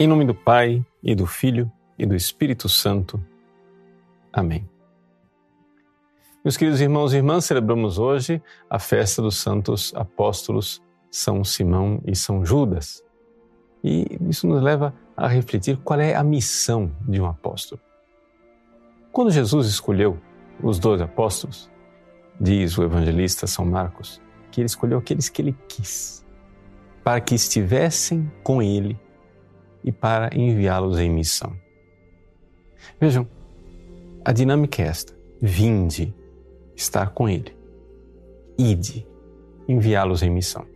Em nome do Pai, e do Filho, e do Espírito Santo. Amém. Meus queridos irmãos e irmãs, celebramos hoje a festa dos santos apóstolos São Simão e São Judas. E isso nos leva a refletir qual é a missão de um apóstolo. Quando Jesus escolheu os dois apóstolos, diz o evangelista São Marcos, que ele escolheu aqueles que ele quis, para que estivessem com ele e para enviá-los em missão. Vejam, a dinâmica é esta: vinde estar com Ele, ide enviá-los em missão.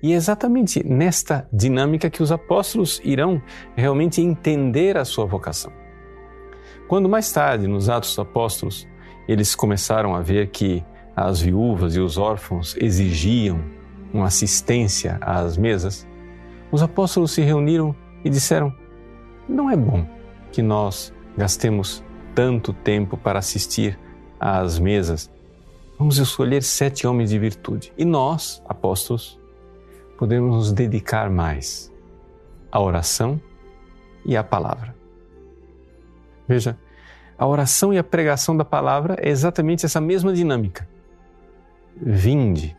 E é exatamente nesta dinâmica que os apóstolos irão realmente entender a sua vocação. Quando mais tarde, nos Atos dos Apóstolos, eles começaram a ver que as viúvas e os órfãos exigiam uma assistência às mesas, os apóstolos se reuniram e disseram: Não é bom que nós gastemos tanto tempo para assistir às mesas. Vamos escolher sete homens de virtude. E nós, apóstolos, podemos nos dedicar mais à oração e à palavra. Veja, a oração e a pregação da palavra é exatamente essa mesma dinâmica. Vinde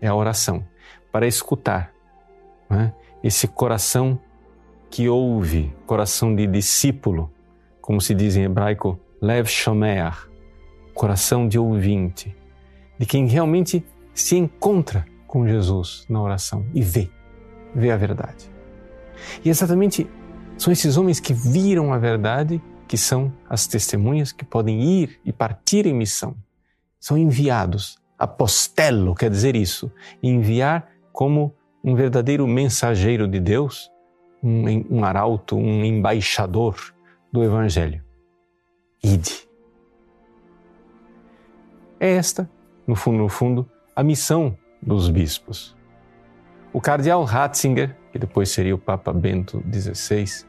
é a oração para escutar. Né? Esse coração que ouve, coração de discípulo, como se diz em hebraico, lev shomer, coração de ouvinte, de quem realmente se encontra com Jesus na oração e vê, vê a verdade. E exatamente são esses homens que viram a verdade que são as testemunhas que podem ir e partir em missão. São enviados. Apostelo quer dizer isso, enviar como um verdadeiro mensageiro de Deus, um, um arauto, um embaixador do Evangelho. Ide. É esta, no fundo, no fundo, a missão dos bispos. O cardeal Ratzinger, que depois seria o Papa Bento XVI,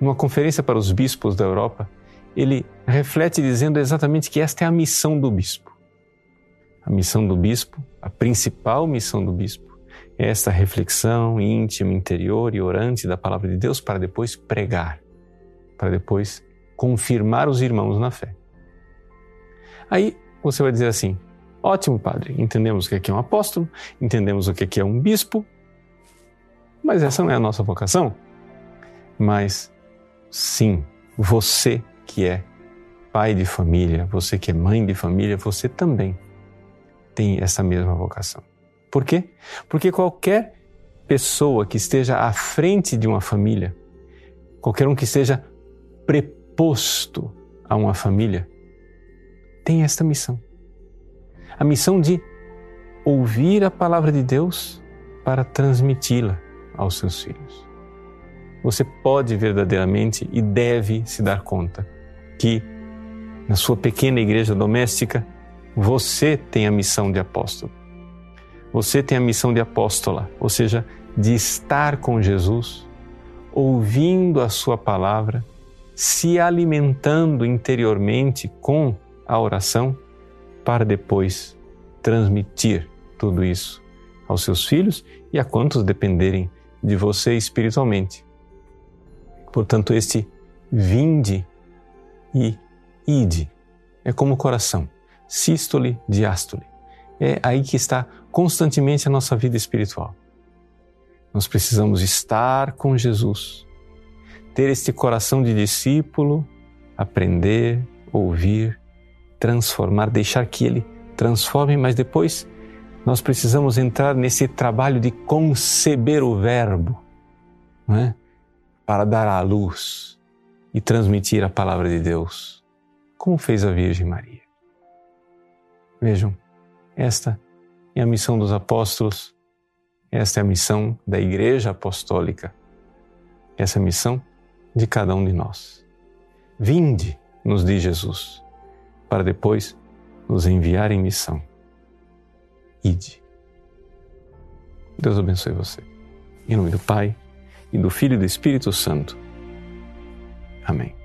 numa conferência para os bispos da Europa, ele reflete dizendo exatamente que esta é a missão do bispo. A missão do bispo, a principal missão do bispo, esta reflexão íntima, interior e orante da palavra de Deus para depois pregar, para depois confirmar os irmãos na fé. Aí você vai dizer assim: ótimo, padre, entendemos o que é um apóstolo, entendemos o que é um bispo, mas essa não é a nossa vocação. Mas sim, você que é pai de família, você que é mãe de família, você também tem essa mesma vocação. Por quê? Porque qualquer pessoa que esteja à frente de uma família, qualquer um que esteja preposto a uma família, tem esta missão. A missão de ouvir a palavra de Deus para transmiti-la aos seus filhos. Você pode verdadeiramente e deve se dar conta que na sua pequena igreja doméstica você tem a missão de apóstolo. Você tem a missão de apóstola, ou seja, de estar com Jesus, ouvindo a Sua palavra, se alimentando interiormente com a oração, para depois transmitir tudo isso aos seus filhos e a quantos dependerem de você espiritualmente. Portanto, este vinde e ide é como o coração, sístole, diástole. É aí que está constantemente a nossa vida espiritual. Nós precisamos estar com Jesus, ter este coração de discípulo, aprender, ouvir, transformar, deixar que Ele transforme, mas depois nós precisamos entrar nesse trabalho de conceber o Verbo, é? para dar à luz e transmitir a palavra de Deus, como fez a Virgem Maria. Vejam, esta é a missão dos apóstolos, esta é a missão da Igreja Apostólica, essa é a missão de cada um de nós. Vinde, nos diz Jesus, para depois nos enviar em missão. Ide. Deus abençoe você. Em nome do Pai, e do Filho e do Espírito Santo. Amém.